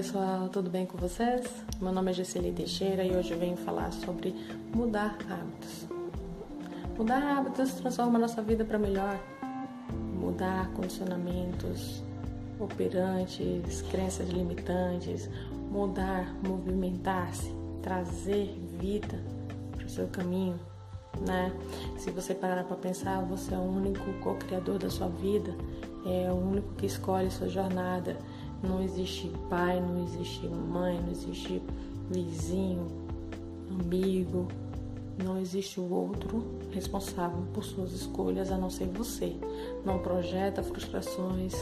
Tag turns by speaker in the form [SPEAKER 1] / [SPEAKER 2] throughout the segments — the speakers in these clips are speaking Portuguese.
[SPEAKER 1] pessoal, tudo bem com vocês? Meu nome é Gesseli Teixeira e hoje eu venho falar sobre mudar hábitos. Mudar hábitos transforma a nossa vida para melhor. Mudar condicionamentos operantes, crenças limitantes, mudar, movimentar-se, trazer vida para o seu caminho, né? Se você parar para pensar, você é o único co-criador da sua vida, é o único que escolhe sua jornada não existe pai, não existe mãe, não existe vizinho, amigo, não existe o outro responsável por suas escolhas a não ser você. Não projeta frustrações,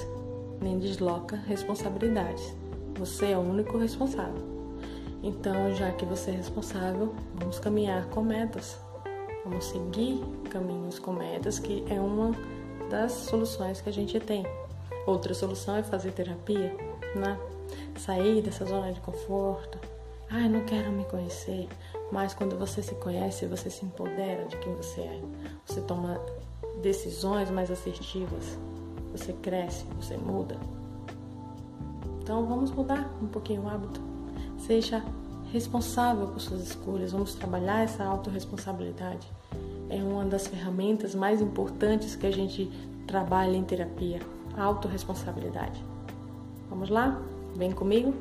[SPEAKER 1] nem desloca responsabilidades. Você é o único responsável. Então, já que você é responsável, vamos caminhar com metas. Vamos seguir caminhos com metas, que é uma das soluções que a gente tem. Outra solução é fazer terapia, né? Sair dessa zona de conforto. Ai, não quero me conhecer. Mas quando você se conhece, você se empodera de quem você é. Você toma decisões mais assertivas. Você cresce, você muda. Então vamos mudar um pouquinho o hábito. Seja responsável por suas escolhas. Vamos trabalhar essa autorresponsabilidade. É uma das ferramentas mais importantes que a gente trabalha em terapia autorresponsabilidade. Vamos lá? Vem comigo?